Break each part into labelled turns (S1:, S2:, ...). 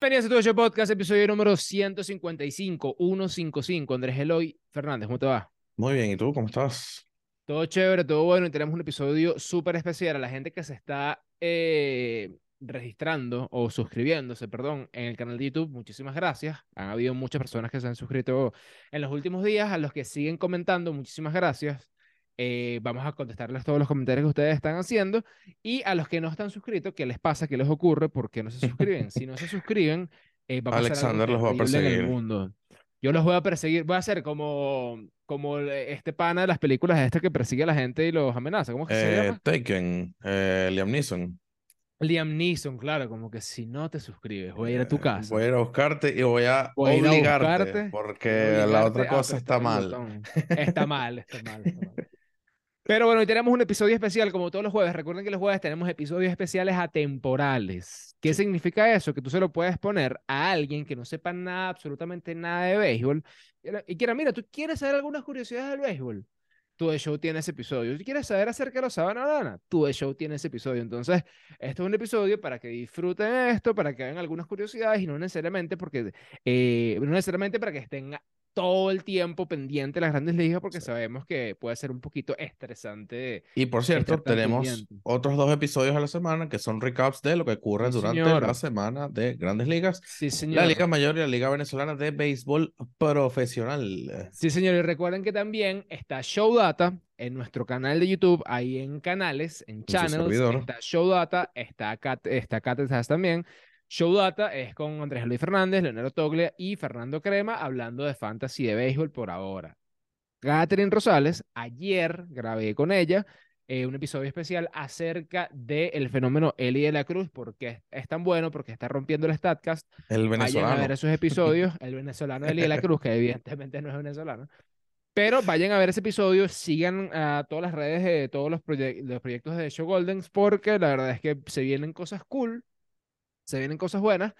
S1: Bienvenidos a tu show podcast, episodio número 155, 155. Andrés Eloy Fernández, ¿cómo te va?
S2: Muy bien, ¿y tú cómo estás?
S1: Todo chévere, todo bueno. Y tenemos un episodio súper especial a la gente que se está eh, registrando o suscribiéndose, perdón, en el canal de YouTube. Muchísimas gracias. Han habido muchas personas que se han suscrito en los últimos días. A los que siguen comentando, muchísimas gracias. Eh, vamos a contestarles todos los comentarios que ustedes están haciendo. Y a los que no están suscritos, ¿qué les pasa? ¿Qué les ocurre? ¿Por qué no se suscriben? si no se suscriben, eh,
S2: Alexander
S1: a
S2: los va a perseguir.
S1: mundo. Yo los voy a perseguir. Voy a hacer como, como este pana de las películas este que persigue a la gente y los amenaza. ¿Cómo es que se
S2: Eh,
S1: llama?
S2: Taken, eh, Liam Neeson.
S1: Liam Neeson, claro, como que si no te suscribes, voy a ir a tu
S2: Eh,
S1: casa.
S2: Voy a ir a buscarte y voy a
S1: Voy ir a
S2: obligarte,
S1: buscarte,
S2: porque
S1: a
S2: la
S1: obligarte
S2: otra cosa está mal.
S1: Está mal, está mal, está mal. Pero bueno, hoy tenemos un episodio especial, como todos los jueves. Recuerden que los jueves tenemos episodios especiales atemporales. ¿Qué significa eso? Que tú se lo puedes poner a alguien que no sepa nada, absolutamente nada de béisbol. y quiera, mira, tú quieres saber algunas curiosidades del béisbol. Tu de show tiene ese episodio. ¿Tú quieres saber acerca de los Sabana Banana? Tu de show tiene ese episodio. Entonces, esto es un episodio para que disfruten esto, para que hagan algunas curiosidades y no necesariamente porque, eh, no necesariamente para que estén todo el tiempo pendiente de las grandes ligas, porque
S2: Sí.
S1: sabemos que puede ser un poquito estresante.
S2: Y por cierto,
S1: estar tan
S2: tenemos
S1: pendiente.
S2: otros dos episodios a la semana que son recaps de lo que ocurre
S1: Sí,
S2: durante
S1: señor.
S2: la semana de Grandes Ligas,
S1: Sí,
S2: la
S1: señor.
S2: Liga Mayor y la Liga Venezolana de Béisbol Profesional.
S1: Sí, señor. Y recuerden que también está Show Data en nuestro canal de YouTube, ahí en canales, en channels. Está Show Data, está Cat, está Cat Sass también. Show Data es con Andrés Luis Fernández, Leonardo Toglia y Fernando Crema hablando de fantasy de béisbol por ahora. Catherine Rosales, ayer grabé con ella eh, un episodio especial acerca del fenómeno Eli de la Cruz, porque es, tan bueno, porque está rompiendo el StatCast.
S2: El
S1: Vayan a
S2: venezolano.
S1: ver esos episodios. El venezolano Eli de la Cruz, que evidentemente no es venezolano. Pero vayan a ver ese episodio, sigan a todas las redes de todos los, proye- los proyectos de Show Goldens, porque la verdad es que se vienen cosas cool, se vienen cosas buenas,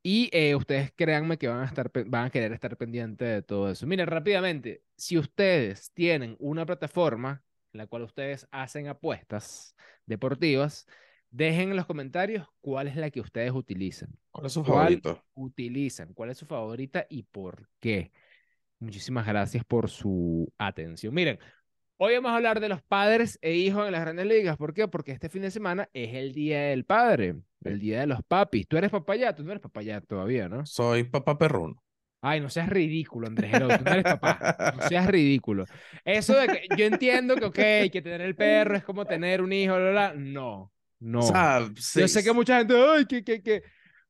S1: y eh, ustedes créanme que van a, estar, van a querer estar pendientes de todo eso. Miren, rápidamente, si ustedes tienen una plataforma en la cual ustedes hacen apuestas deportivas, dejen en los comentarios cuál es la que ustedes utilizan
S2: ¿Cuál es su
S1: ¿Cuál?
S2: favorito?
S1: utilizan, cuál es su favorita y por qué. Muchísimas gracias por su atención. Miren, hoy vamos a hablar de los padres e hijos en las grandes ligas. ¿Por qué? Porque este fin de semana es el Día del Padre, el Día de los Papis. Tú eres papá ya, tú no eres papá ya todavía, ¿no?
S2: Soy papá perruno.
S1: Ay, no seas ridículo, Andrés Herón, tú no eres papá, no seas ridículo. Eso de que yo entiendo que, ok, que tener el perro es como tener un hijo, bla, bla, bla. No, no.
S2: O sea,
S1: Yo
S2: sí,
S1: sé que mucha gente, ay, que, que, que.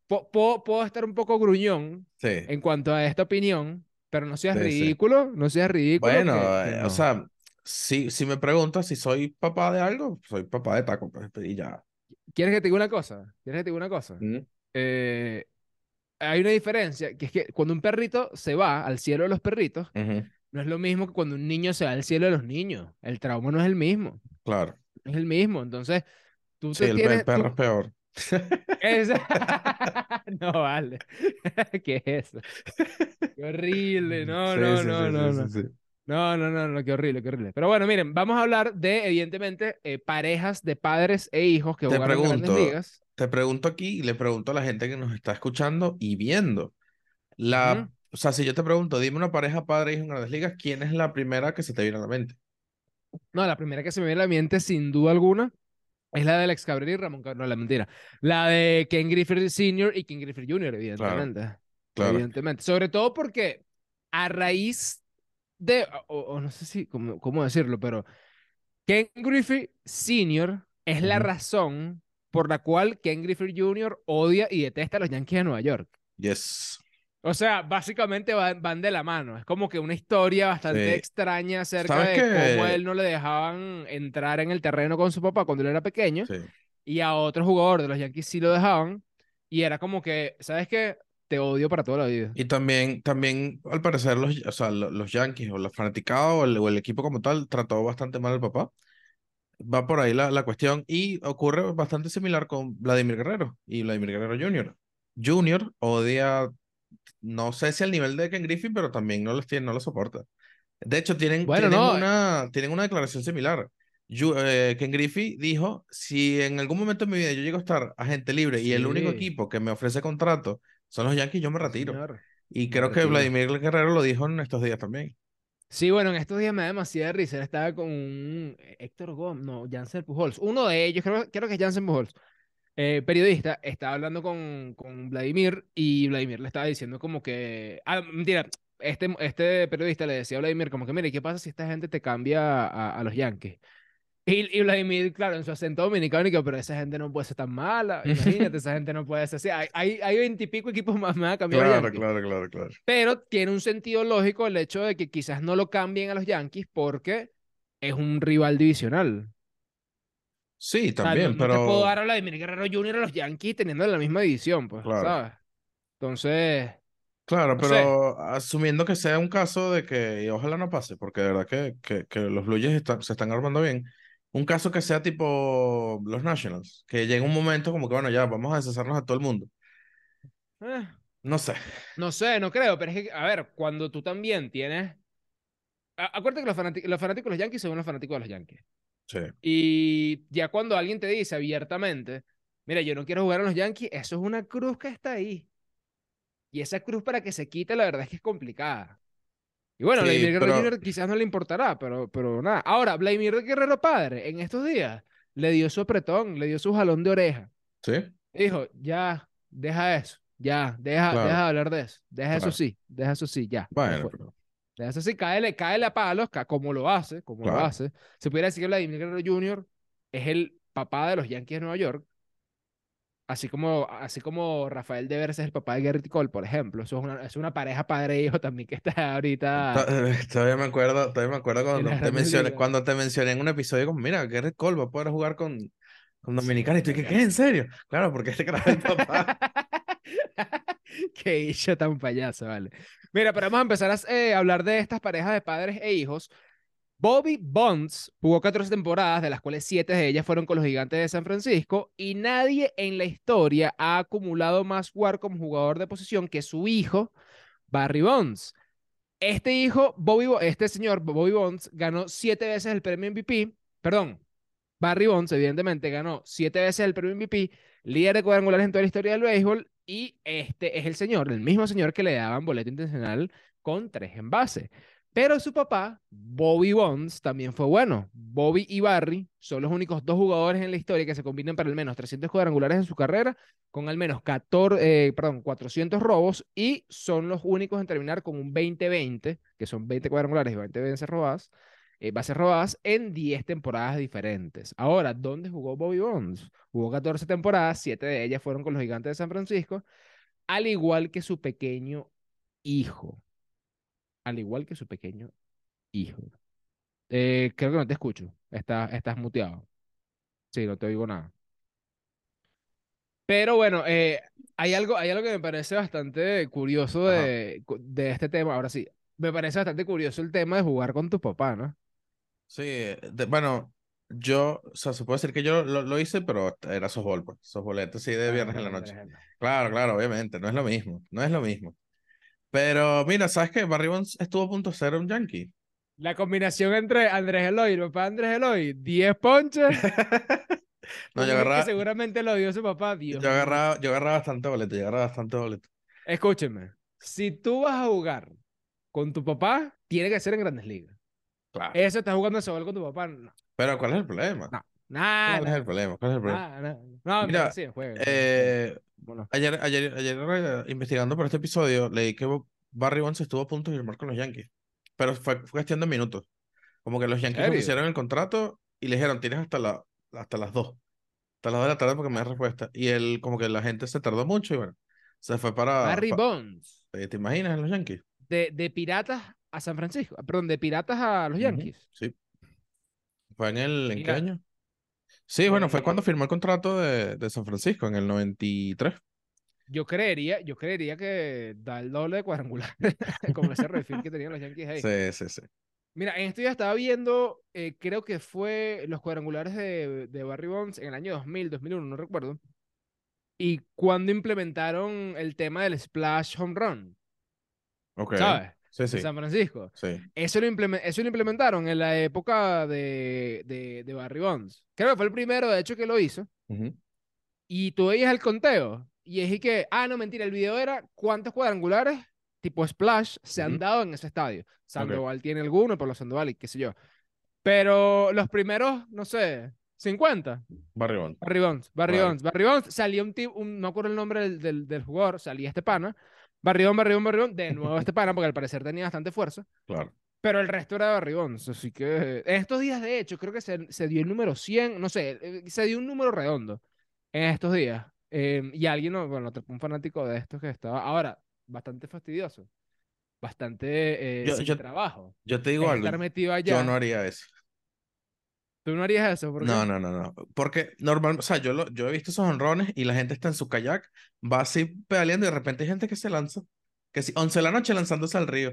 S1: Puedo, puedo estar un poco gruñón
S2: sí.
S1: en cuanto a esta opinión, pero no seas
S2: Sí, sí.
S1: ridículo, no seas ridículo.
S2: Bueno,
S1: que- que
S2: eh,
S1: no.
S2: o sea, si, si me preguntas si soy papá de algo, soy papá de taco, pues, y ya.
S1: ¿Quieres que te diga una cosa? ¿Quieres que te diga una cosa?
S2: Mm.
S1: Eh, hay una diferencia, que es que cuando un perrito se va al cielo de los perritos,
S2: Ujú,
S1: no es lo mismo que cuando un niño se va al cielo de los niños. El trauma no es el mismo,
S2: Claro.
S1: no es el mismo. Entonces, tú
S2: Sí,
S1: te
S2: el,
S1: tienes...
S2: el perro
S1: tú-
S2: es peor.
S1: Es- No, vale. ¿Qué es eso? Qué horrible. No,
S2: Sí,
S1: no,
S2: sí,
S1: no,
S2: sí,
S1: no,
S2: sí,
S1: no. No, no, no, no, qué horrible, qué horrible. Pero bueno, miren, vamos a hablar de, evidentemente, eh, parejas de padres e hijos que
S2: Te
S1: jugaron en grandes
S2: pregunto,
S1: ligas.
S2: Te pregunto aquí y le pregunto a la gente que nos está escuchando y viendo. La. O sea, si yo te pregunto, dime una pareja padre e hijo en Grandes Ligas, ¿quién es la primera que se te viene a la mente?
S1: No, la primera que se me viene a la mente, sin duda alguna, es la de Alex Cabrera y Ramón Cabrera. No, la mentira. La de Ken Griffith Sr. y Ken Griffith Jr., evidentemente.
S2: Claro.
S1: Evidentemente. Sobre todo porque a raíz de, o, o no sé si, cómo, cómo decirlo, pero Ken Griffith Sr. es la razón por la cual Ken Griffith Jr. odia y detesta a los Yankees de Nueva York.
S2: Yes.
S1: O sea, básicamente van, van de la mano. Es como que una historia bastante
S2: Sí.
S1: extraña acerca
S2: ¿Sabes
S1: de cómo
S2: que-
S1: él no le dejaban entrar en el terreno con su papá cuando él era pequeño
S2: Sí.
S1: y a otro jugador de los Yankees sí lo dejaban. Y era como que, ¿sabes qué? Te odio para toda la vida.
S2: Y también, también, al parecer, los, o sea, lo- los Yankees o la fanaticada o el, o el equipo como tal trató bastante mal al papá. Va por ahí la, la cuestión y ocurre bastante similar con Vladimir Guerrero y Vladimir Guerrero Jr. Jr. odia, no sé si al nivel de Ken Griffey, pero también no los tiene, no los soporta. De hecho, tienen,
S1: Bueno,
S2: tienen
S1: no,
S2: una, tienen una declaración similar. Yu- eh, Ken Griffey dijo, si en algún momento de mi vida yo llego a estar agente libre y el único
S1: Sí.
S2: equipo que me ofrece contrato son los Yankees, yo me retiro.
S1: señor.
S2: Y creo que
S1: retiro.
S2: Vladimir Guerrero lo dijo en estos días también.
S1: Sí, bueno, en estos días me da demasiada risa. Estaba con un Héctor Gómez, no, Jansen Pujols. Uno de ellos, creo, creo que es Jansen Pujols, eh, periodista, estaba hablando con, con Vladimir y Vladimir le estaba diciendo como que. Ah, mentira. Este, este periodista le decía a Vladimir como que, mire, ¿qué pasa si esta gente te cambia a, a los Yankees? Y, y Vladimir, claro, en su acento dominicano, pero esa gente no puede ser tan mala. Imagínate, esa gente no puede ser así. Hay, hay, hay veintipico equipos más, van a cambiar
S2: Claro, claro, claro, claro.
S1: Pero tiene un sentido lógico el hecho de que quizás no lo cambien a los Yankees porque es un rival divisional.
S2: Sí,
S1: O sea, no-
S2: también,
S1: no, te puedo
S2: pero
S1: dar a Vladimir Guerrero Jr. a los Yankees teniendo la misma división, pues,
S2: Claro.
S1: ¿sabes? Entonces,
S2: claro,
S1: no sé.
S2: pero asumiendo que sea un caso de que, y ojalá no pase, porque de verdad que, que, que los Blue Jays se están armando bien. Un caso que sea tipo los Nationals, que llegue un momento como que, bueno, ya vamos a deshacernos a todo el mundo.
S1: eh,
S2: No sé.
S1: no sé, no creo, pero es que, a ver, cuando tú también tienes... a- Acuérdate que los, fanáticos los fanáticos de los Yankees son los fanáticos de los Yankees.
S2: Sí.
S1: Y ya cuando alguien te dice abiertamente, mira, yo no quiero jugar a los Yankees, eso es una cruz que está ahí. Y esa cruz para que se quite, la verdad es que es complicada. Y bueno,
S2: Sí,
S1: Vladimir Guerrero
S2: pero-
S1: Jr. quizás no le importará, pero, pero nada. Ahora, Vladimir Guerrero padre, en estos días, le dio su apretón, le dio su jalón de oreja.
S2: Sí.
S1: Dijo, ya, deja eso, ya, deja,
S2: Claro.
S1: deja de hablar de eso, deja eso sí, deja eso sí, ya.
S2: Bueno, pero
S1: Deja eso sí, cáele, cáele a palos, como lo hace, como lo
S2: Claro.
S1: hace. Se pudiera decir que Vladimir Guerrero Jr. es el papá de los Yankees de Nueva York, así como, así como Rafael Devers es el papá de Garrett Cole, por ejemplo. Eso es una, es una pareja padre-hijo también que está ahorita.
S2: to- todavía me acuerdo, todavía me acuerdo cuando te mencioné, cuando te mencioné en un episodio como, mira, Garrett Cole va a poder jugar con, con
S1: Sí,
S2: Dominicana. Y tú, ¿qué, qué? ¿En serio? Claro, porque este carajo es el papá.
S1: Qué hijo tan payaso, vale. Mira, pero vamos a empezar a eh, hablar de estas parejas de padres e hijos. Bobby Bonds jugó 14 temporadas, de las cuales 7 de ellas fueron con los Gigantes de San Francisco, y nadie en la historia ha acumulado más WAR como jugador de posición que su hijo, Barry Bonds. Este hijo, Bobby, Bo- este señor, Bobby Bonds, ganó 7 veces el premio MVP, perdón, Barry Bonds, evidentemente, ganó 7 veces el premio MVP, líder de cuadrangulares en toda la historia del béisbol, y este es el señor, el mismo señor que le daban boleto intencional con 3 en base. Pero su papá, Bobby Bonds, también fue bueno. Bobby y Barry son los únicos dos jugadores en la historia que se combinan para al menos 300 cuadrangulares en su carrera, con al menos 14, eh, perdón, 400 robos, y son los únicos en terminar con un 20-20, que son 20 cuadrangulares y 20 bases robadas, eh, bases robadas en 10 temporadas diferentes. Ahora, ¿dónde jugó Bobby Bonds? Jugó 14 temporadas, 7 de ellas fueron con los Gigantes de San Francisco, al igual que su pequeño hijo. Al igual que su pequeño hijo. Eh, creo que no te escucho. Está, estás muteado. Sí, no te oigo nada. Pero bueno, eh, hay algo, hay algo que me parece bastante curioso de, de este tema. Ahora sí, me parece bastante curioso el tema de jugar con tu papá, ¿no?
S2: Sí, de- bueno, yo, o sea, se puede decir que yo lo, lo hice, pero era softball, pues, softballete, sí, de viernes en la noche. Claro, claro, obviamente, no es lo mismo, no es lo mismo. Pero mira, ¿sabes qué? Barry Bonds estuvo a punto de ser un yankee.
S1: La combinación entre Andrés Eloy y el papá de Andrés Eloy, 10 ponches.
S2: No, yo
S1: que
S2: agarraba,
S1: seguramente lo dio su papá, Dios
S2: yo agarraba, yo agarraba bastante boleto, yo agarraba bastante boleto.
S1: Escúcheme, si tú vas a jugar con tu papá, tiene que ser en Grandes Ligas.
S2: Claro.
S1: Eso estás jugando ese con tu papá, no,
S2: Pero ¿cuál es el problema?
S1: no, nada,
S2: ¿Cuál es el problema? ¿Cuál es el problema?
S1: nada, nada. No,
S2: Mira,
S1: sí, juega,
S2: Eh,
S1: bueno.
S2: ayer, ayer, ayer eh, investigando por este episodio, leí que Barry Bonds estuvo a punto de firmar con los Yankees. Pero fue, fue cuestión de minutos. Como que los Yankees
S1: serio?
S2: ofrecieron el contrato y le dijeron, tienes hasta, la, hasta las 2. Hasta las 2 de la tarde porque me das respuesta. Y él, como que la gente se tardó mucho y bueno, se fue para...
S1: Barry
S2: pa-
S1: Bonds,
S2: eh, ¿Te imaginas en los Yankees?
S1: de, de Piratas a San Francisco, perdón, de Piratas a los Yankees.
S2: Sí. ¿Fue en el... ¿En qué año? Sí, bueno, fue cuando firmó el contrato de, de San Francisco, en el 93.
S1: yo creería, yo creería que da el doble de cuadrangular, como ese refil que tenían los Yankees ahí.
S2: Sí, sí, sí.
S1: Mira, en esto ya estaba viendo, eh, creo que fue los cuadrangulares de, de Barry Bonds en el año 2000, 2001, no recuerdo. Y cuando implementaron el tema del splash home run,
S2: Ok.
S1: ¿sabes?
S2: Sí,
S1: De. San Francisco.
S2: Sí.
S1: Eso lo, implemen- eso lo implementaron en la época de, de, de Barry Bonds. Creo que fue el primero, de hecho, que lo hizo. Y tú veías el conteo y es que, ah, no, mentira, el video era cuántos cuadrangulares tipo Splash se han dado en ese estadio. Sandoval tiene alguno, por los Sandoval y qué sé yo. Pero los primeros, no sé, 50.
S2: Barry Bonds.
S1: Barry Bonds, Barry. Bonds, Barry Bonds, salía un tipo, no me acuerdo el nombre del, del, del jugador, salía este pana, Bonds, Barry Bonds, de nuevo este pana, porque al parecer tenía bastante fuerza,
S2: Claro.
S1: pero el resto era Barry Bonds, así que en estos días, de hecho, creo que se, se dio el número 100, no sé, eh, se dio un número redondo en estos días, eh, y alguien, no- bueno, un fanático de estos que estaba, ahora, bastante fastidioso, bastante eh,
S2: Yo-
S1: sin
S2: yo-
S1: trabajo,
S2: Yo te digo
S1: es
S2: algo.
S1: estar metido allá,
S2: Yo no haría eso.
S1: ¿Tú no harías eso? ¿Por
S2: No,
S1: qué?
S2: no, no, no. Porque normal, o sea, yo, lo, yo he visto esos honrones y la gente está en su kayak, va así pedaleando y de repente hay gente que se lanza. Que si, 11 de la noche lanzándose al río.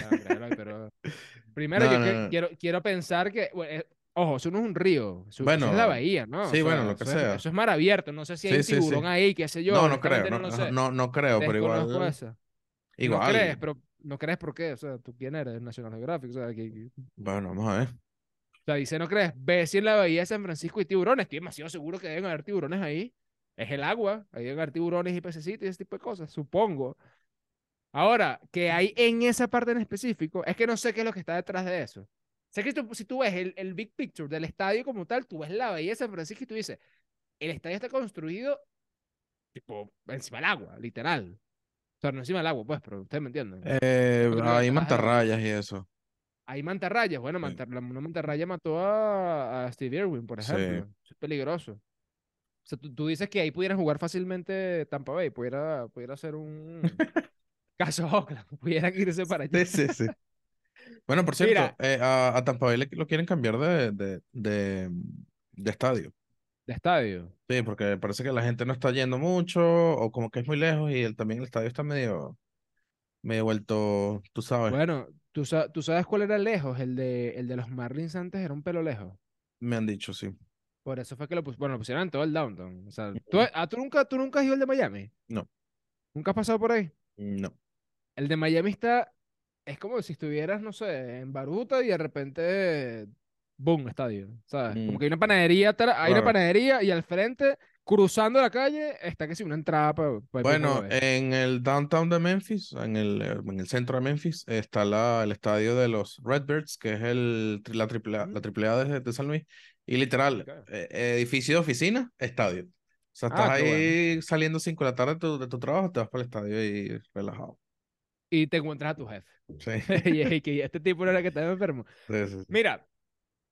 S1: Ah, hombre, Eloy, pero primero
S2: No,
S1: yo
S2: no,
S1: que-
S2: no.
S1: quiero, quiero pensar que, bueno, eh, ojo, eso no es un río, eso, eso
S2: Bueno,
S1: es la bahía, ¿no? O
S2: sí, bueno, lo que
S1: eso es-
S2: sea.
S1: eso es mar abierto, no sé si hay
S2: Sí, sí,
S1: tiburón
S2: sí.
S1: ahí, qué sé yo,
S2: No, no creo, no,
S1: no
S2: no,
S1: sé,
S2: no, no creo, pero igual,
S1: eso. No crees, pero no crees por qué, o sea, tú quién eres, National Geographic, o sea, que, que- o
S2: Bueno, vamos a ver.
S1: Sea, dice no crees, ve si en la bahía de San Francisco hay tiburones, estoy demasiado seguro que deben haber tiburones ahí, es el agua, ahí deben haber tiburones y pececitos y ese tipo de cosas, supongo. Ahora, que hay en esa parte en específico, es que no sé qué es lo que está detrás de eso. Sé que tú- si tú ves el, el big picture del estadio como tal, tú ves la bahía de San Francisco y tú dices, el estadio está construido tipo encima del agua, literal. O sea, no encima del agua, pues, pero ustedes me entienden.
S2: Eh, hay mantarrayas y eso.
S1: Hay mantarrayas. Bueno, la- una mantarraya mató a, a Steve Irwin, por ejemplo. Es peligroso. O sea, tú, tú dices que ahí pudieran jugar fácilmente Tampa Bay, pudiera, pudiera ser un caso Oakland, pudieran irse para allá.
S2: Sí, sí, sí. Bueno, por cierto,
S1: Mira.
S2: eh, a, a Tampa Bay le- lo quieren cambiar de, de, de, de estadio.
S1: De estadio.
S2: Sí, porque parece que la gente no está yendo mucho o como que es muy lejos y el, también el estadio está medio, medio vuelto, tú sabes,
S1: Bueno, ¿tú, tú sabes cuál era lejos, el de, el de los Marlins antes era un pelo lejos.
S2: me han dicho, sí.
S1: Por eso fue que lo, pus- bueno, lo pusieron en todo el downtown. O sea, ¿tú, ah, ¿tú nunca, ¿tú nunca has ido al de Miami?
S2: No.
S1: ¿Nunca has pasado por ahí?
S2: No.
S1: El de Miami está, es como si estuvieras, no sé, en Baruta y de repente, boom, estadio, ¿sabes? Como
S2: Mm.
S1: que hay una panadería, hay una
S2: Claro.
S1: panadería y al frente, cruzando la calle, está que si una entrada para
S2: Bueno, en el downtown de Memphis, en el, eh, en el centro de Memphis, está la, el estadio de los Redbirds, que es el, la triple A, la triple A de, de San Luis. Y literal, eh, edificio de oficina, estadio. O sea, estás
S1: Ah,
S2: ahí saliendo 5 de la tarde de tu, de tu trabajo, te vas para el estadio y relajado.
S1: y te encuentras a tu jefe.
S2: Sí.
S1: y es que este tipo era que estaba enfermo.
S2: Sí, sí, sí.
S1: Mira,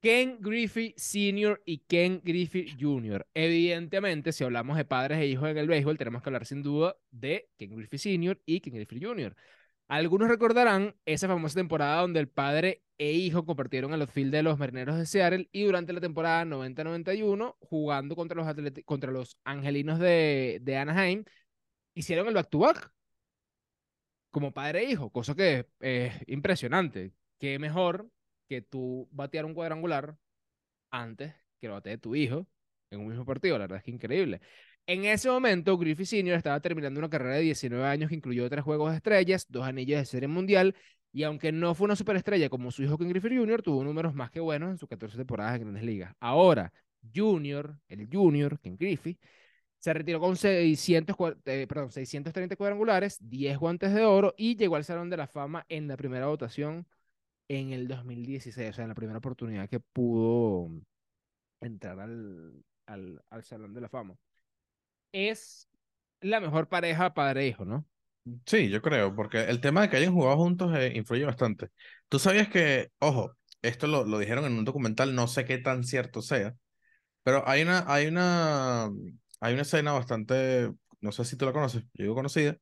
S1: Ken Griffey Sr. y Ken Griffey Jr. Evidentemente, si hablamos de padres e hijos en el béisbol, tenemos que hablar sin duda de Ken Griffey Sr. y Ken Griffey Jr. Algunos recordarán esa famosa temporada donde el padre e hijo compartieron el outfield de los Marineros de Seattle y durante la temporada 90-91, jugando contra los, contra los Angelinos de, de Anaheim, hicieron el back-to-back como padre e hijo, cosa que es impresionante. Qué mejor que tú batear un cuadrangular antes que lo batee tu hijo en un mismo partido. La verdad es que increíble. En ese momento, Griffey Sr. estaba terminando una carrera de 19 años que incluyó tres juegos de estrellas, dos anillos de serie mundial, y aunque no fue una superestrella como su hijo Ken Griffey Jr., tuvo números más que buenos en sus 14 temporadas en Grandes Ligas. Ahora, Junior, el Junior, Ken Griffey, se retiró con 600, cua- eh, perdón, 630 cuadrangulares, 10 guantes de oro y llegó al Salón de la Fama en la primera votación en el 2016, o sea, en la primera oportunidad que pudo entrar al, al, al Salón de la Fama. Es la mejor pareja padre-hijo, ¿no?
S2: Sí, yo creo, porque el tema de que hayan jugado juntos eh, influye bastante. Tú sabías que, ojo, esto lo, lo dijeron en un documental, no sé qué tan cierto sea, pero hay una, hay una, hay una escena bastante, no sé si tú la conoces, yo digo conocida,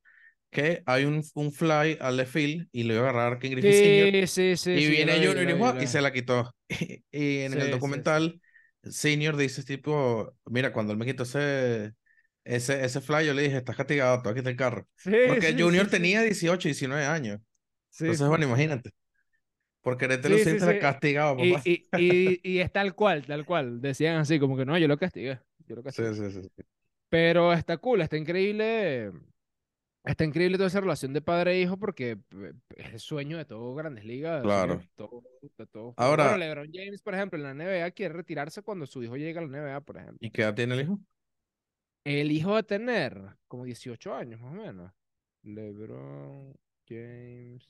S2: que hay un, un fly al left field y lo iba a agarrar Ken Griffey.
S1: Sí, sí, sí.
S2: y viene Junior y, y se la quitó. Y en el documental, Senior dice tipo, mira, cuando él me quitó ese, ese, ese fly, yo le dije, estás castigado, te voy a quitar el carro. Porque Junior tenía 18, 19 años. Entonces, bueno, imagínate. Por quererte lucir, te castigado,
S1: Y,
S2: papá.
S1: y, y, y es tal cual, tal cual. Decían así, como que no, yo lo castigué. Yo lo castigué. Pero está cool, está increíble. Está increíble toda esa relación de padre e hijo porque es el sueño de todo Grandes Ligas.
S2: Claro.
S1: de todo- de todo-
S2: Ahora-
S1: Bueno, LeBron James, por ejemplo, en la NBA quiere retirarse cuando su hijo llega a la NBA, por ejemplo.
S2: ¿Y qué edad tiene el hijo?
S1: El hijo va a tener como 18 años, más o menos. LeBron James.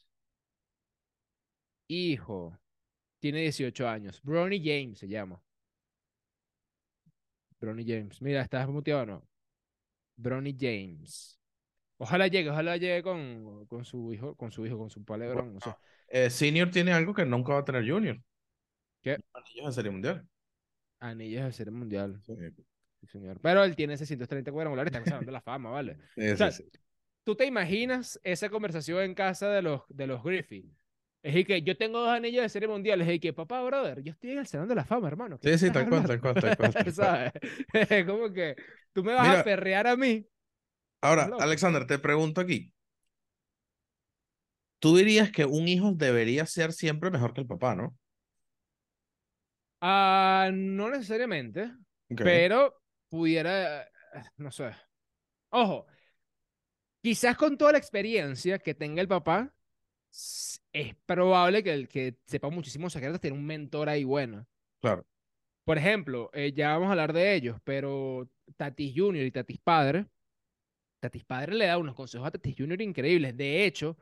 S1: Hijo. Tiene 18 años. Bronny James se llama. Bronny James. Mira, ¿estás muteado o no? Bronny James. Ojalá llegue, ojalá llegue con, con su hijo, con su hijo, con su padre Lebron. o sea,
S2: Eh, senior tiene algo que nunca va a tener Junior.
S1: ¿Qué?
S2: Anillos de Serie Mundial.
S1: anillos de serie mundial.
S2: Sí,
S1: Sí, señor. Pero él tiene 630 cuadrangulares, está de la fama, ¿vale?
S2: sí,
S1: O sea,
S2: sí.
S1: ¿Tú te imaginas esa conversación en casa de los, de los Griffith? Es que yo tengo dos anillos de serie mundial. Es que papá, brother, yo estoy en el Salón de la Fama, hermano. ¿qué
S2: Sí, sí, tal cual,
S1: hablando?"
S2: tal cual, tal.
S1: ¿Sabes? Es como que tú me vas
S2: Mira.
S1: a perrear a mí.
S2: Ahora. Alexander, te pregunto aquí. Tú dirías que un hijo debería ser siempre mejor que el papá, ¿no?
S1: Ah, no necesariamente, pero pudiera, no sé. Ojo, quizás con toda la experiencia que tenga el papá, es probable que el que sepa muchísimos secretos tiene un mentor ahí bueno.
S2: Claro,
S1: Por ejemplo, eh, ya vamos a hablar de ellos, pero Tatis Junior y Tatis Padre, Tatis Padre le da unos consejos a Tatis Junior increíbles. De hecho,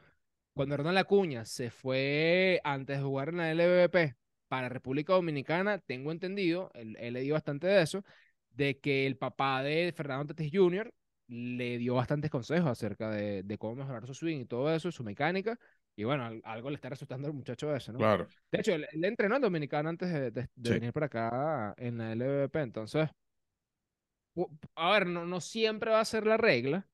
S1: cuando Ronald Acuña se fue antes de jugar en la LVP para República Dominicana, tengo entendido, él, él le dio bastante de eso, de que el papá de Fernando Tatis Jr. le dio bastantes consejos acerca de, de cómo mejorar su swing y todo eso, su mecánica. Y bueno, al- algo le está resultando al muchacho eso, ¿no?
S2: claro.
S1: De hecho, él, él entrenó en Dominicana antes de, de- de
S2: Sí.
S1: venir para acá en la LVP. Entonces, a ver, no, no siempre va a ser la regla,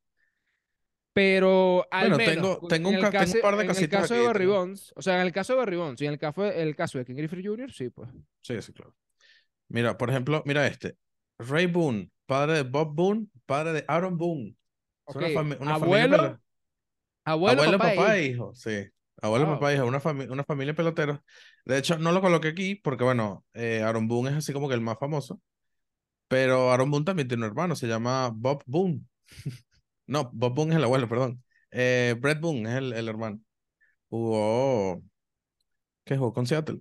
S1: pero al
S2: Bueno,
S1: menos
S2: tengo-
S1: cu-
S2: tengo
S1: en
S2: un
S1: el
S2: ca- tengo un
S1: caso,
S2: par de
S1: en el
S2: casitas
S1: caso de
S2: aquí,
S1: Barry
S2: tengo-
S1: Bonds, o sea, en el caso de Barry Bonds y en el caso, el caso de Ken Griffey Jr., sí, pues.
S2: Sí, sí, claro. Mira, por ejemplo, mira este. Ray Boone, padre de Bob Boone, padre de Aaron Boone. Es una, una familia
S1: abuelo,
S2: pelo-
S1: abuelo,
S2: Abuelo,
S1: papá,
S2: papá
S1: e
S2: e
S1: hijo.
S2: hijo, sí. Abuelo,
S1: Wow.
S2: papá e hijo, una, fami- una familia pelotera. De hecho, no lo coloqué aquí porque, bueno, eh, Aaron Boone es así como que el más famoso. Pero Aaron Boone también tiene un hermano, se llama Bob Boone. No, Bob Boone es el abuelo, perdón. Eh, Brett Boone es el, el hermano. Jugó. ¿Qué jugó con Seattle?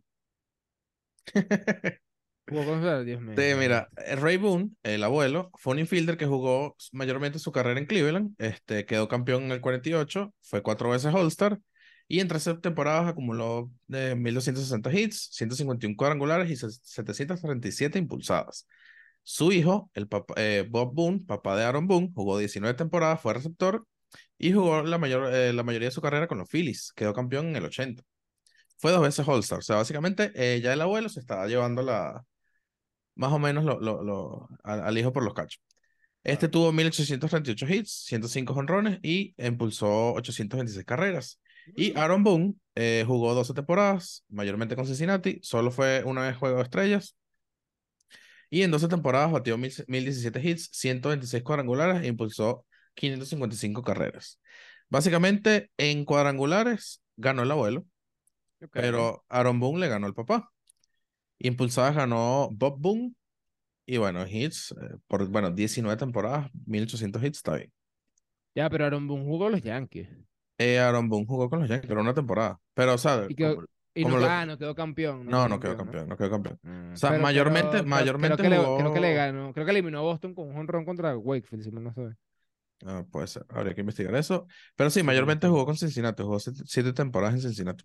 S1: Jugó con- Dios mío.
S2: Sí, mira, eh, Ray Boone, el abuelo, fue un infielder que jugó mayormente su carrera en Cleveland, este, quedó campeón en el 48, fue cuatro veces All-Star y en 13 temporadas acumuló de 1260 hits, 151 cuadrangulares y se- 737 impulsadas. Su hijo, el papá- eh, Bob Boone, papá de Aaron Boone, jugó 19 temporadas, fue receptor y jugó la, mayor, eh, la mayoría de su carrera con los Phillies, quedó campeón en el 80. Fue dos veces All-Star, o sea, básicamente eh, ya el abuelo se estaba llevando la más o menos lo, lo, lo- al, al hijo por los cachos. Este
S1: Claro.
S2: tuvo 1838 hits, 105 jonrones y impulsó 826 carreras. Y. Aaron Boone eh, jugó 12 temporadas, mayormente con Cincinnati, solo fue una vez juego de estrellas. Y en 12 temporadas batió 1000 1017 hits, 126 cuadrangulares e impulsó 555 carreras. Básicamente, en cuadrangulares ganó el abuelo, pero Aaron Boone le ganó al papá. Impulsadas ganó Bob Boone. Y bueno, hits, eh, por bueno, 19 temporadas, 1800 hits, está bien.
S1: Ya, pero Aaron Boone jugó a los Yankees.
S2: Eh, Aaron Boone jugó con los Yankees, pero una temporada. Pero,
S1: quedó-
S2: Como-
S1: Y no,
S2: lo-
S1: ah, no quedó campeón.
S2: No, no quedó campeón, no quedó campeón.
S1: Mm,
S2: O sea,
S1: pero-
S2: mayormente-
S1: pero-
S2: mayormente
S1: creo que, le, creo que le
S2: jugó-
S1: ganó, creo que eliminó a Boston con un jonrón contra Wakefield, si mal no sé.
S2: Ah, puede ser, habría que investigar eso. Pero sí,
S1: Sí,
S2: mayormente
S1: sí.
S2: jugó con Cincinnati, jugó siete, temporadas en Cincinnati.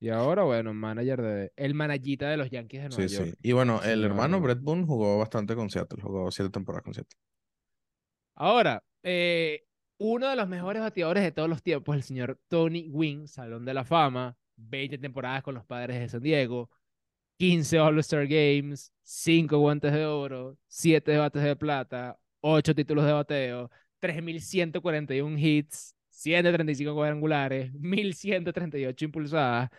S1: Y ahora, bueno, manager de. El manallita de los Yankees de Nueva
S2: Sí,
S1: York.
S2: sí. Y bueno,
S1: Sí,
S2: el hermano Brett Boone jugó bastante con Seattle, jugó siete temporadas con Seattle.
S1: Ahora, eh, uno de los mejores bateadores de todos los tiempos, el señor Tony Gwynn, Salón de la Fama, 20 temporadas con los padres de San Diego, 15 All-Star Games, 5 guantes de oro, 7 bates de plata, 8 títulos de bateo, 3.141 hits, 135 cuadrangulares, 1.138 impulsadas.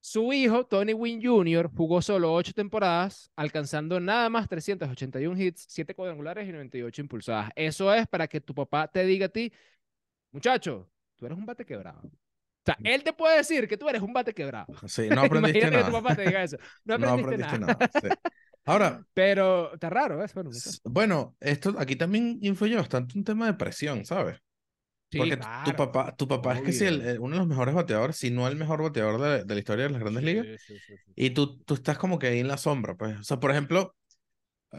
S1: Su hijo, Tony Gwynn Jr., jugó solo 8 temporadas, alcanzando nada más 381 hits, 7 cuadrangulares y 98 impulsadas. Eso es para que tu papá te diga a ti, muchacho, tú eres un bate quebrado. O sea, él te puede decir que tú eres un bate quebrado.
S2: Sí, no aprendiste
S1: Imagínate que tu
S2: nada.
S1: papá te diga eso. No
S2: No
S1: aprendiste,
S2: aprendiste
S1: nada.
S2: nada. sí. Ahora,
S1: Pero está raro, ¿ves? Bueno,
S2: bueno, esto aquí también influye bastante un tema de presión, ¿sabes?
S1: Sí,
S2: Porque tu-
S1: claro.
S2: tu papá, tu papá es que sí, el-
S1: obvio.
S2: uno de los mejores bateadores, si no el mejor bateador de, de la historia de las grandes ligas.
S1: Sí, sí, sí.
S2: Y tú, tú estás como que ahí en la sombra, pues. O sea, por ejemplo,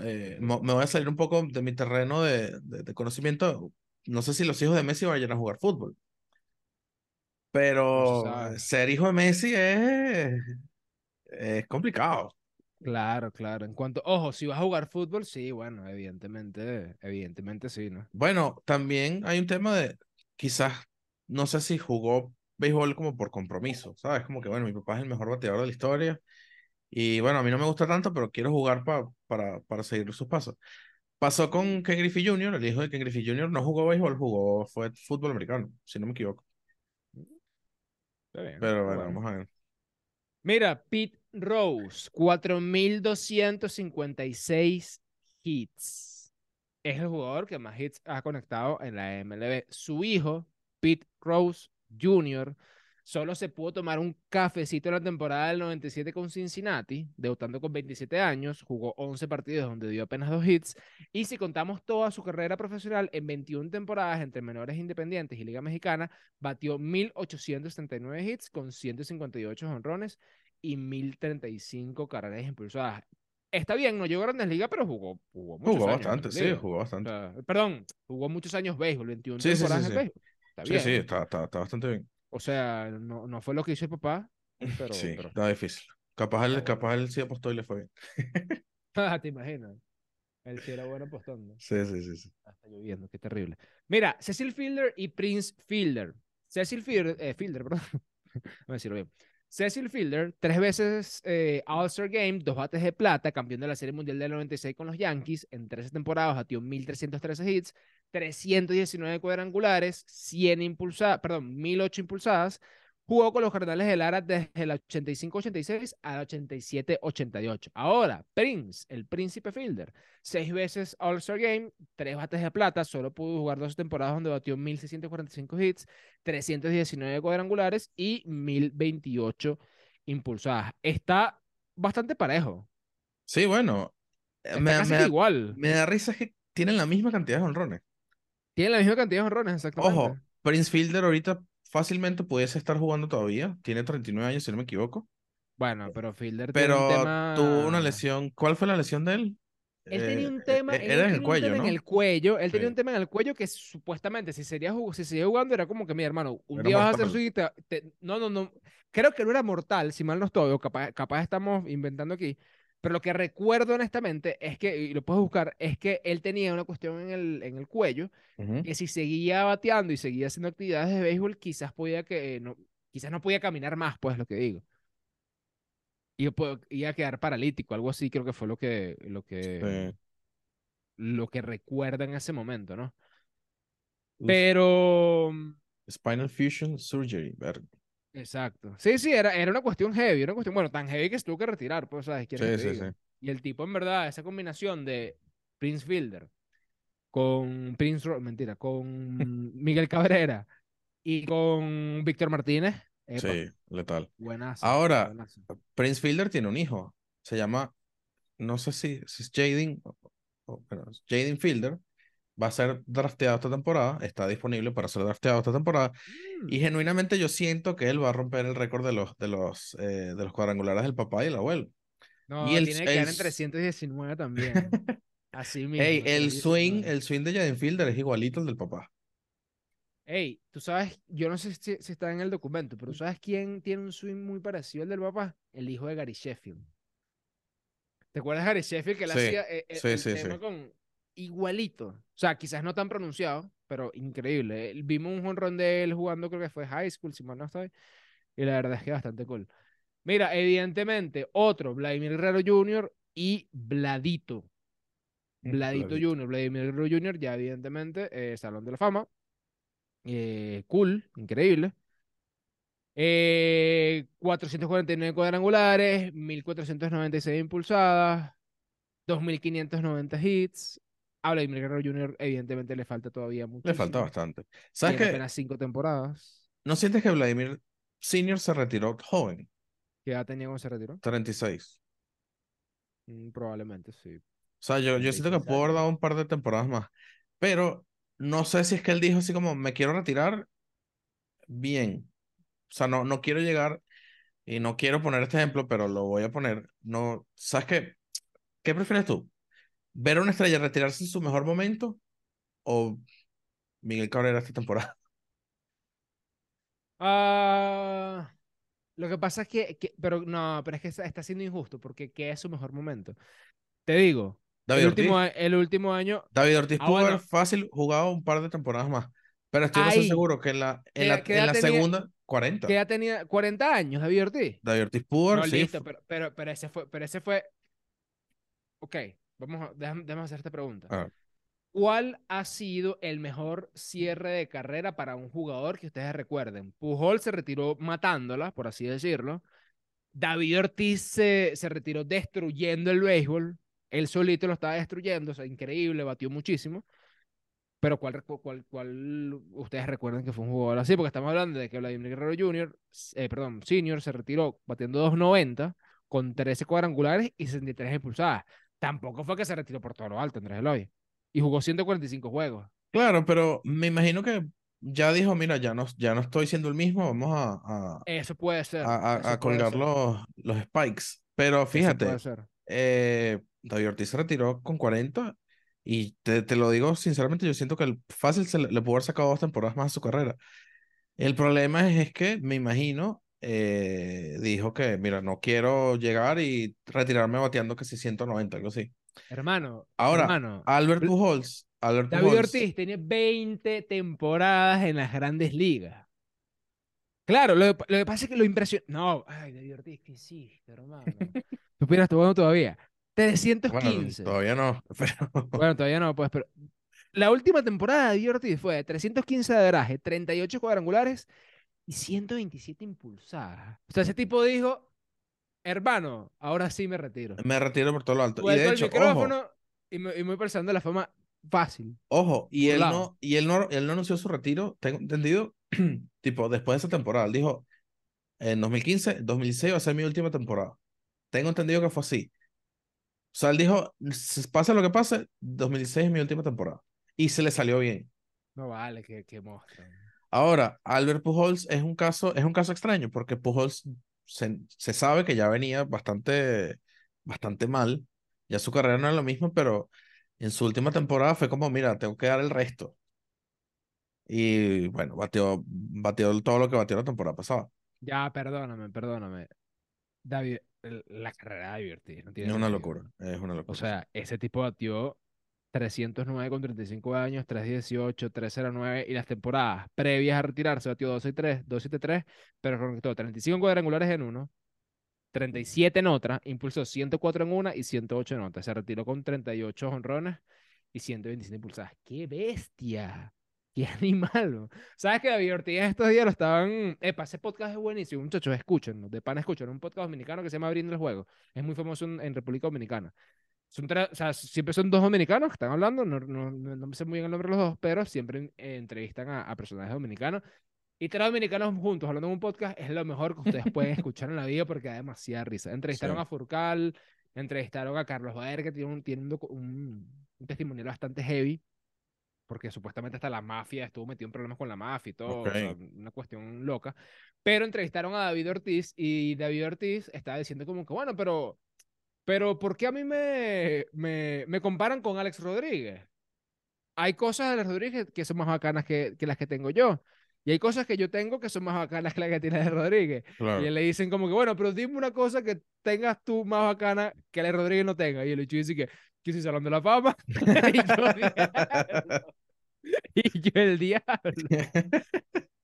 S2: eh, me voy a salir un poco de mi terreno de, de- de conocimiento. No sé si los hijos de Messi vayan a jugar fútbol,
S1: No se
S2: pero ser hijo de Messi es, es complicado.
S1: Claro, claro. En cuanto, ojo, si vas a jugar fútbol, sí, bueno, evidentemente, evidentemente sí, ¿no?
S2: Bueno, también hay un tema de, quizás, no sé si jugó béisbol como por compromiso, ¿sabes? Como que, bueno, mi papá es el mejor bateador de la historia y bueno, a mí no me gusta tanto, pero quiero jugar pa- para, para seguir sus pasos. Pasó con Ken Griffey Jr., el hijo de Ken Griffey Jr. no jugó béisbol, jugó, fue fútbol americano, si no me equivoco.
S1: Está bien,
S2: Pero bueno. vamos a ver.
S1: Mira, Pete Rose, 4.256 hits. Es el jugador que más hits ha conectado en la MLB. Su hijo, Pete Rose Jr., solo se pudo tomar un cafecito en la temporada del 97 con Cincinnati, debutando con 27 años, jugó 11 partidos donde dio apenas dos hits, y si contamos toda su carrera profesional en 21 temporadas entre menores independientes y Liga Mexicana, batió 1.879 hits con 158 honrones y 1035 carreras impulsadas. Está bien, no llegó a Grandes Ligas, pero jugó, jugó muchos
S2: Jugó
S1: años
S2: bastante, sí, jugó
S1: O
S2: bastante.
S1: sea, perdón, jugó muchos años béisbol, 21
S2: Sí, sí, sí,
S1: temporadas
S2: sí.
S1: en béisbol. Está
S2: Sí,
S1: bien.
S2: sí, está, está, está bastante bien.
S1: O sea, no, no fue lo que hizo el papá, pero,
S2: Sí,
S1: pero
S2: está difícil. Capaz él, capaz él sí apostó y le fue bien.
S1: Ah, ¿Te imaginas? Él sí era bueno apostando.
S2: Sí, sí, sí, sí.
S1: Ah, Está lloviendo, qué terrible. Mira, Cecil Fielder y Prince Fielder. Cecil Fielder, eh, Fielder, perdón. Vamos a decirlo bien. Cecil Fielder, tres veces eh, All-Star Game, dos bates de plata, campeón de la Serie Mundial del 96 con los Yankees, en 13 temporadas batió 1.313 hits, 319 cuadrangulares, 100 impulsadas, perdón, 1.008 impulsadas, jugó con los Cardenales de Lara desde el 85-86 al 87-88. Ahora, Prince, el príncipe Fielder, seis veces All-Star Game, tres bates de plata, solo pudo jugar dos temporadas donde batió 1.645 hits, 319 cuadrangulares y 1.028 impulsadas. Está bastante parejo.
S2: Sí, bueno. eh,
S1: Está
S2: Me,
S1: casi
S2: me da,
S1: igual.
S2: me da risa que tienen la misma cantidad de honrones.
S1: Tienen la misma cantidad de honrones, exactamente.
S2: Ojo, Prince Fielder ahorita fácilmente pudiese estar jugando todavía. Tiene 39 años, si no me equivoco.
S1: Bueno, pero Fielder tiene un
S2: Pero
S1: tema...
S2: tuvo una lesión. ¿Cuál fue la lesión de él?
S1: Él tenía
S2: Eh,
S1: un tema,
S2: eh,
S1: él
S2: era en el
S1: tenía un
S2: cuello,
S1: tema en
S2: ¿no?
S1: el cuello, él tenía
S2: Sí.
S1: un tema en el cuello que supuestamente si sería si seguía jugando era como que mi hermano, un
S2: Era
S1: día vas a hacer
S2: mortal.
S1: su te- te- no, no, no, creo que no era mortal, si mal no estoy, o capaz, capaz estamos inventando aquí, pero lo que recuerdo honestamente es que, y lo puedes buscar, es que él tenía una cuestión en el, en el cuello, que si seguía bateando y seguía haciendo actividades de béisbol, quizás podía que, no, quizás no podía caminar más, pues lo que digo. Po- iba a quedar paralítico, algo así creo que fue lo que, lo que,
S2: Sí.
S1: lo que recuerda en ese momento, ¿no?
S2: Uf.
S1: Pero,
S2: Spinal Fusion Surgery.
S1: Exacto. Sí, sí, era, era una cuestión heavy, una cuestión, bueno, tan heavy que se tuvo que retirar, pues, ¿sabes? ¿Quieres que
S2: Sí, sí, sí.
S1: Y el tipo, en verdad, esa combinación de Prince Fielder con Prince, Ro- mentira, con Miguel Cabrera y con Víctor Martínez, epa,
S2: Sí, letal.
S1: buenazo,
S2: Ahora,
S1: buenazo.
S2: Prince Fielder tiene un hijo. Se llama, no sé si, si es Jaden, o- o- Jaden Fielder. Va a ser drafteado esta temporada. Está disponible para ser drafteado esta temporada. Y
S1: Mm,
S2: genuinamente yo siento que él va a romper el récord de los, de los, eh, de los cuadrangulares del papá y el abuelo.
S1: No,
S2: y el-
S1: tiene que quedar en
S2: el-
S1: 319 también. Así mismo.
S2: Ey, el swing,
S1: 319.
S2: el swing de Jaden Fielder es igualito al del papá.
S1: Ey, tú sabes, yo no sé si, si está en el documento, pero ¿tú ¿sabes quién tiene un swing muy parecido al del papá? El hijo de Gary Sheffield. ¿Te acuerdas de Gary Sheffield que él
S2: Sí,
S1: hacía eh, eh,
S2: sí,
S1: el
S2: sí,
S1: tema
S2: sí.
S1: con igualito? O sea, quizás no tan pronunciado, pero increíble. Eh, Vimos un jonrón de él jugando, creo que fue high school, si mal no estoy, y la verdad es que bastante cool. Mira, evidentemente, otro, Vladimir Guerrero Jr. y Bladito. Bladito
S2: Bladito.
S1: Jr., Vladimir Guerrero Jr., ya evidentemente, eh, Salón de la Fama. Eh, cool, increíble. Eh, 449 cuadrangulares, 1496 impulsadas, 2590 hits. A Vladimir Guerrero Jr. evidentemente le falta todavía
S2: Le
S1: muchísimo.
S2: falta bastante. ¿Sabes
S1: Tiene
S2: qué?
S1: apenas cinco temporadas.
S2: ¿No sientes que Vladimir Senior se retiró joven?
S1: ¿Qué edad tenía cuando se retiró?
S2: 36.
S1: Mm, probablemente, sí.
S2: O sea, yo, yo siento que
S1: 36
S2: puedo haber dado un par de temporadas más. Pero no sé si es que él dijo así como, me quiero retirar bien. O sea, no, no quiero llegar y no quiero poner este ejemplo, pero lo voy a poner. No, ¿sabes qué? ¿Qué prefieres tú? ¿Ver a una estrella retirarse en su mejor momento o Miguel Cabrera esta temporada?
S1: Ah, lo que pasa es que, que- pero no, pero es que está, está siendo injusto porque ¿qué es su mejor momento? Te digo,
S2: David
S1: el
S2: Ortiz.
S1: último, a- el último año,
S2: David Ortiz
S1: Ah,
S2: pudo haber fácil jugado un par de temporadas más. Pero estoy
S1: Ahí.
S2: seguro que en la, en
S1: ¿Qué-
S2: la, en la
S1: tenía?
S2: segunda, 40.
S1: que ya tenía 40 años, David Ortiz.
S2: David Ortiz pudo haber,
S1: No,
S2: sí,
S1: listo, pero, pero, pero ese fue, pero ese fue. Ok, vamos a, déjame, déjame hacer esta pregunta. ¿Cuál ha sido el mejor cierre de carrera para un jugador que ustedes recuerden? Pujol se retiró matándola, por así decirlo. David Ortiz se, se retiró destruyendo el béisbol. Él solito lo estaba destruyendo, o sea, increíble, batió muchísimo. Pero ¿cuál, cuál, cuál ustedes recuerdan que fue un jugador así? Porque estamos hablando de que Vladimir Guerrero Jr., eh, perdón, Senior se retiró batiendo 2.90 con 13 cuadrangulares y 63 impulsadas. Tampoco fue que se retiró por todo lo alto, Andrés Eloy. Y jugó 145 juegos.
S2: Claro, pero me imagino que ya dijo, mira, ya no, ya no estoy siendo el mismo, vamos a, a,
S1: Eso puede ser.
S2: a, colgar
S1: ser,
S2: los, los spikes. Pero fíjate,
S1: puede ser.
S2: eh, David Ortiz se retiró con 40 y te, te lo digo sinceramente, yo siento que el fácil se le, le pudo haber sacado dos temporadas más a su carrera. El problema es, es que me imagino, eh, dijo que, mira, no quiero llegar y retirarme bateando que si 190, algo así.
S1: Hermano,
S2: Ahora,
S1: hermano,
S2: Albert Pujols, Albert
S1: David
S2: Pujols,
S1: Ortiz tiene 20 temporadas en las grandes ligas. Claro, lo, que- lo que pasa es que lo impresiona. No, ay, David Ortiz, ¿qué hiciste, hermano? Tú hubieras jugando todavía.
S2: bueno,
S1: 315.
S2: todavía no, pero
S1: Bueno, todavía no, pues, pero la última temporada de David Ortiz fue de 315 de averaje, 38 cuadrangulares y 127 impulsadas. O sea, ese tipo dijo, hermano, ahora sí me retiro.
S2: me retiro por todo lo alto. Y de
S1: el
S2: hecho, ojo,
S1: micrófono y me, y me voy pasando la fama fácil.
S2: Ojo, y él no, y él no, él no anunció su retiro, tengo entendido, tipo, después de esa temporada. Él dijo, en 2015, 2016 va a ser mi última temporada. Tengo entendido que fue así. O sea, él dijo, "S- pase lo que pase, 2016 es mi última temporada. Y se le salió bien.
S1: No vale, que, que monstruo.
S2: Ahora, Albert Pujols es un caso, es un caso extraño, porque Pujols se, se sabe que ya venía bastante, bastante mal. Ya su carrera no era lo mismo, pero en su última temporada fue como, mira, tengo que dar el resto. Y bueno, batió, batió todo lo que batió la temporada pasada.
S1: Ya, perdóname, perdóname. David, la carrera de David Ortiz no tiene
S2: Es una
S1: sentido.
S2: locura, es una locura.
S1: O sea, ese tipo batió 309 con 35 años, 318, 309 y las temporadas previas a retirarse batió 12 y 3, 273, pero conectó 35 cuadrangulares en uno, 37 en otra, impulsó 104 en una y 108 en otra. Se retiró con 38 honrones y 127 impulsadas. ¡Qué bestia! ¡Qué animal! ¿Sabes que David Ortiz estos días lo estaban... Epa, ese podcast es buenísimo, muchachos, escuchen, de pan escuchen, un podcast dominicano que se llama Abriendo el Juego. Es muy famoso en, en República Dominicana. Son o sea, siempre son dos dominicanos que están hablando, no, no, no, me sé muy bien el nombre de los dos, pero siempre entrevistan a, a personajes dominicanos. Y tres dominicanos juntos hablando en un podcast es lo mejor que ustedes pueden escuchar en la vida porque da demasiada risa. Entrevistaron
S2: Sí.
S1: a Furcal, entrevistaron a Carlos Baer, que tiene un, tiene un, un, un testimonial bastante heavy, porque supuestamente hasta la mafia estuvo metido en problemas con la mafia y todo, o sea, una cuestión loca. Pero entrevistaron a David Ortiz y David Ortiz estaba diciendo como que, bueno, pero, pero ¿por qué a mí me, me, me comparan con Alex Rodríguez? Hay cosas de Alex Rodríguez que son más bacanas que, que las que tengo yo. Y hay cosas que yo tengo que son más bacanas que las que tiene Alex Rodríguez.
S2: Claro.
S1: Y él le dicen como que, bueno, pero dime una cosa que tengas tú más bacana que Alex Rodríguez no tenga. Y el hecho dice que, que soy Salón de la Fama. y yo. Y yo, el diablo.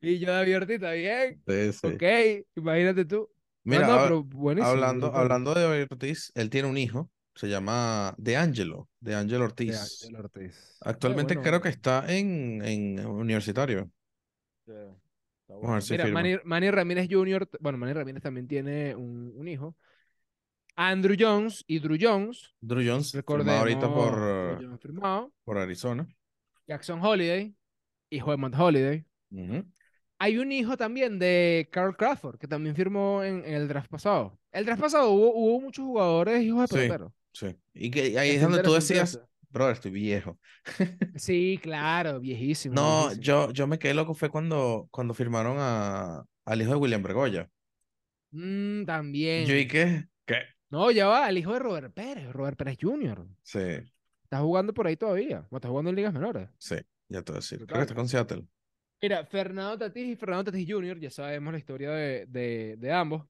S1: Y yo, David Ortiz, está bien.
S2: Sí, sí.
S1: Ok, imagínate tú. No,
S2: Mira,
S1: no,
S2: hab-
S1: pero buenísimo.
S2: hablando, hablando de Ortiz, él tiene un hijo, se llama De Angelo, De Angelo
S1: De
S2: Ortiz.
S1: Ángel Ortiz.
S2: Actualmente
S1: bueno,
S2: creo que está en, en universitario.
S1: sí, está
S2: Vamos a ver
S1: bueno.
S2: si
S1: Mira,
S2: firma.
S1: Manny, Manny Ramírez Jr., bueno, Manny Ramírez también tiene un, un hijo. Andrew Jones y Drew Jones,
S2: Drew Jones,
S1: recordemos.
S2: ahorita por,
S1: firmado.
S2: por Arizona.
S1: Jackson Holiday, hijo de Matt Holiday. Hay un hijo también de Carl Crawford, que también firmó en, en el draft pasado. El draft pasado hubo, hubo muchos jugadores hijos de
S2: Sí.
S1: pelotero.
S2: Sí. Y que ahí es donde tú decías, brother, estoy viejo.
S1: Sí, claro, viejísimo.
S2: No,
S1: viejísimo.
S2: yo, yo me quedé loco fue cuando, cuando firmaron a, al hijo de William Bregoya.
S1: Mm,
S2: Yo
S1: también.
S2: y qué, ¿qué?
S1: No, ya va, el hijo de Robert Pérez, Robert Pérez Jr.
S2: Sí.
S1: Está jugando por ahí todavía. O está jugando en ligas menores.
S2: Sí, ya te voy a decir. Creo que está con Seattle.
S1: Mira, Fernando Tatís y Fernando Tatís Jr., ya sabemos la historia de, de, ambos.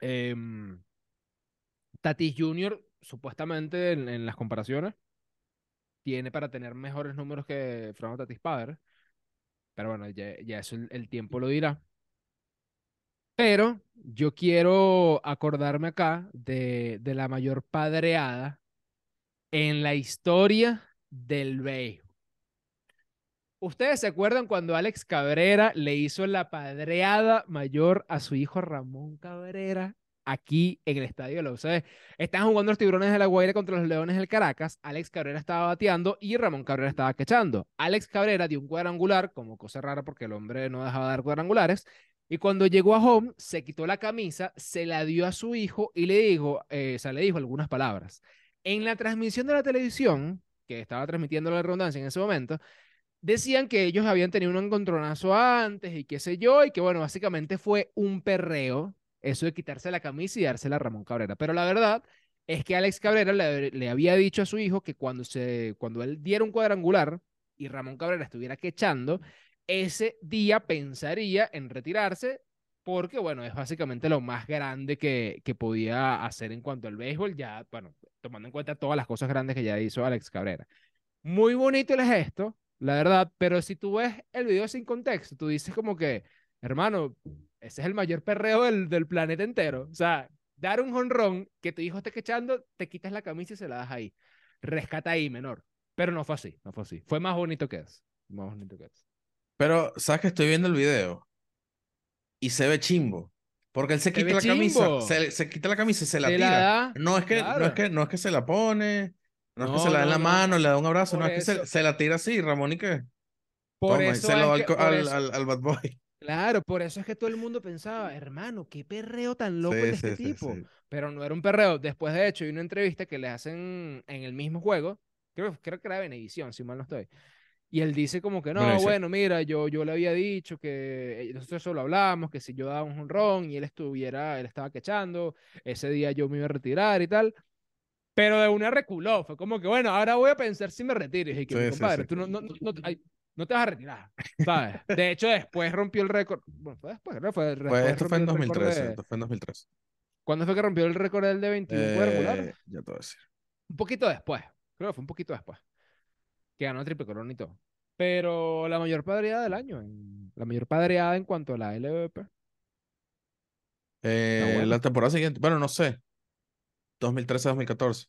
S1: Em, Tatis Jr., supuestamente en, en las comparaciones, tiene para tener mejores números que Fernando Tatis padre. Pero bueno, ya, ya eso el, el tiempo lo dirá. Pero yo quiero acordarme acá de, de la mayor padreada en la historia del béisbol. ¿Ustedes se acuerdan cuando Alex Cabrera le hizo la padreada mayor a su hijo Ramón Cabrera aquí en el estadio de la UCB? Están jugando los tiburones de la Guaira contra los leones del Caracas. Alex Cabrera estaba bateando y Ramón Cabrera estaba quechando. Alex Cabrera dio un cuadrangular, como cosa rara porque el hombre no dejaba de dar cuadrangulares. Y cuando llegó a home, se quitó la camisa, se la dio a su hijo y le dijo, eh, le dijo algunas palabras. En la transmisión de la televisión, que estaba transmitiendo la redundancia en ese momento, decían que ellos habían tenido un encontronazo antes y qué sé yo, y que bueno, básicamente fue un perreo, eso de quitarse la camisa y dársela a Ramón Cabrera. Pero la verdad es que Alex Cabrera le, había dicho a su hijo que cuando, se, cuando él diera un cuadrangular y Ramón Cabrera estuviera quechando, ese día pensaría en retirarse porque, bueno, es básicamente lo más grande que, que podía hacer en cuanto al béisbol, ya, bueno, tomando en cuenta todas las cosas grandes que ya hizo Alex Cabrera. Muy bonito el gesto, la verdad, pero si tú ves el video sin contexto, tú dices como que, hermano, ese es el mayor perreo del, del planeta entero. O sea, dar un jonrón que tu hijo esté quechando, te quitas la camisa y se la das ahí. Rescata ahí, menor. Pero no fue así, no fue así. Fue más bonito que eso. Más bonito que eso.
S2: Pero, ¿sabes que estoy viendo el video? Y se ve chimbo. Porque él se
S1: Se
S2: quita la camisa,
S1: chimbo.
S2: se, se quita la camisa y se la
S1: Se
S2: tira.
S1: da,
S2: No es que, no es
S1: claro.
S2: que, no es que se la pone, no es que se la da en
S1: no,
S2: la
S1: no.
S2: mano, le da un abrazo, no es que se, se la tira así, Ramón y que
S1: Por
S2: toma, y
S1: eso
S2: se lo
S1: es
S2: da al, al,
S1: eso-
S2: al- al bad boy.
S1: Claro, por eso es que todo el mundo pensaba, hermano, qué perreo tan loco
S2: Sí, sí,
S1: este
S2: sí,
S1: tipo.
S2: sí.
S1: Pero no era un perreo. Después, de hecho, hay una entrevista que le hacen en el mismo juego. Creo, creo que era Benevisión, si mal no estoy. Y él dice como que no, bueno, mira, yo, yo le había dicho que eh, nosotros solo hablamos, que si yo daba un jonrón y él estuviera, él estaba quechando, ese día yo me iba a retirar y tal. Pero de una reculó, fue como que, bueno, ahora voy a pensar si me retiro. Y dije, que
S2: Sí,
S1: compadre,
S2: sí.
S1: tú no, no, no, no- ay, no te vas a retirar, ¿sabes? De hecho, después rompió el récord. Bueno, fue después, ¿no? Fue,
S2: Pues
S1: después
S2: esto fue en
S1: rompió el récord
S2: 2013,
S1: de-
S2: esto fue en 2013.
S1: ¿Cuándo fue que rompió el récord del de 21 cuadrangulares?
S2: Eh, ya te voy a decir.
S1: Un poquito después. Creo que fue un poquito después. Que ganó el triple corona y todo. Pero la mayor padreada del año. en- la mayor padreada en cuanto a la LVP.
S2: Eh,
S1: bueno.
S2: La temporada siguiente, bueno, no sé, 2013-2014.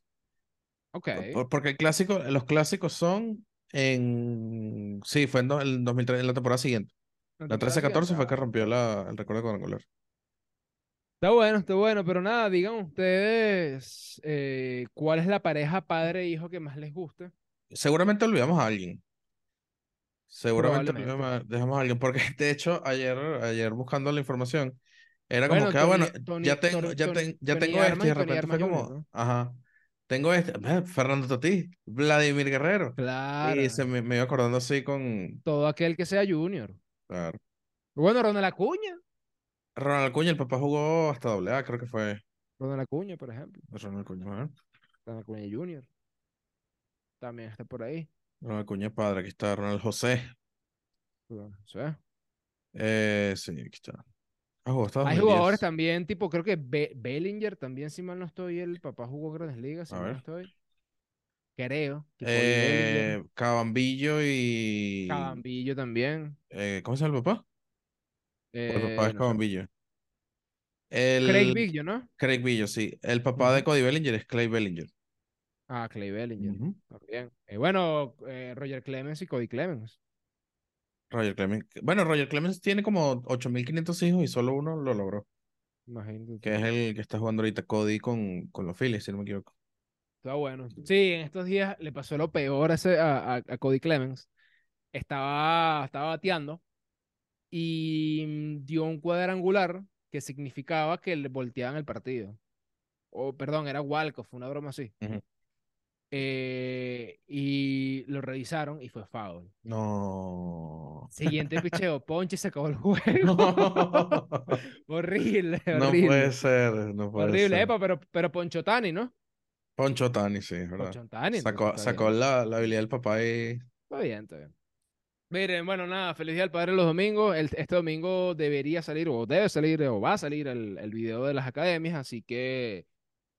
S1: Ok.
S2: Por- Porque el clásico, los clásicos son en, sí, fue en do- el 2003, en la temporada siguiente. La
S1: temporada
S2: 13-14 fue que rompió la, el récord de cuadrangular.
S1: Está bueno, está bueno. Pero nada, digan ustedes eh, cuál es la pareja padre-hijo que más les guste.
S2: Seguramente olvidamos a alguien. Seguramente olvidamos a- dejamos a alguien, porque de hecho ayer, ayer buscando la información, era como que, ah, bueno,
S1: Tony-
S2: ya tengo,
S1: Tony-
S2: ya, ten- ya tengo este, y de repente fue como, ajá, tengo este, eh, Fernando Tatís, Vladimir Guerrero.
S1: Claro.
S2: Y se me, me iba acordando así con,
S1: Todo aquel que sea junior.
S2: claro.
S1: Bueno, Ronald Acuña.
S2: Ronald Acuña, el papá jugó hasta doble A, creo que fue
S1: Ronald Acuña, por ejemplo.
S2: Ronald Acuña, ajá.
S1: Ronald Acuña Junior. También está por ahí.
S2: Ronald Acuña padre, aquí está Ronald José.
S1: O sea,
S2: Eh, sí, aquí está.
S1: Hay
S2: 2010.
S1: jugadores también, tipo, creo que Be- Bellinger también, si mal no estoy, el papá jugó Grandes Ligas, si
S2: A
S1: mal no estoy. Creo.
S2: Eh. Cabambillo y.
S1: Cabambillo también.
S2: eh, ¿cómo se llama el papá? El papá
S1: Eh,
S2: es
S1: no.
S2: Cabambillo. El...
S1: Craig Biggio, ¿no?
S2: Craig Billo, sí. El papá de. Cody Bellinger es Clay Bellinger.
S1: Ah, Clay Bellinger. También. Eh, bueno, eh, Roger Clemens y Cody Clemens.
S2: Roger Clemens. Bueno, Roger Clemens tiene como 8.500 hijos y solo uno lo logró.
S1: Imagínate.
S2: Que es el que está jugando ahorita Cody con, con los Phillies, si no me equivoco.
S1: Está bueno. Sí, en estos días le pasó lo peor a, ese- a, a- Cody Clemens. Estaba, estaba bateando y mm, dio un cuadrangular que significaba que le volteaban el partido. O, perdón, era Walcott, fue una broma así. Eh, y lo revisaron y fue foul.
S2: No.
S1: Siguiente picheo, Ponche se acabó el juego. horrible,
S2: No
S1: horrible.
S2: puede ser, no puede
S1: horrible,
S2: ser.
S1: epa, pero, pero Ponchotani, ¿no?
S2: Poncho Tani, sí, verdad.
S1: Poncho Tani,
S2: Sacó, sacó la, la habilidad del papá y
S1: Está bien, está bien. Miren, bueno, nada, feliz día al padre los domingos. El- este domingo debería salir, o debe salir, o va a salir el, el video de las academias, así que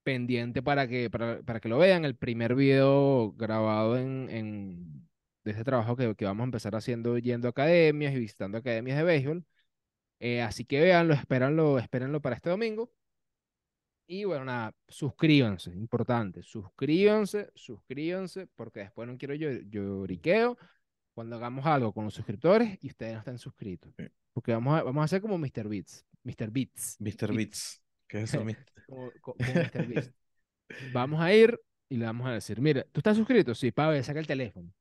S1: pendiente para que, para, para que lo vean. El primer video grabado en, en de este trabajo que, que vamos a empezar haciendo yendo a academias y visitando academias de béisbol. Eh, así que véanlo, espéranlo, espérenlo para este domingo. Y bueno, nada, suscríbanse, importante, suscríbanse, suscríbanse, porque después no quiero yo lloriqueo cuando hagamos algo con los suscriptores y ustedes no están suscritos. Porque vamos a, vamos a hacer como Mr. Beats, Mr. Beats,
S2: Mr. Beats. ¿Qué es eso?
S1: como, co- como Mr. Beast. Vamos a ir y le vamos a decir, mira, ¿tú estás suscrito? Sí, Pablo, saca el teléfono.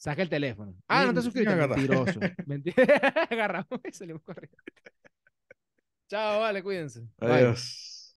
S1: Saca el teléfono. Ah, no
S2: ni agarra.
S1: Mentiroso. Mentira. Agarramos y salimos corriendo. Chao, vale, cuídense. Bye.
S2: Adiós.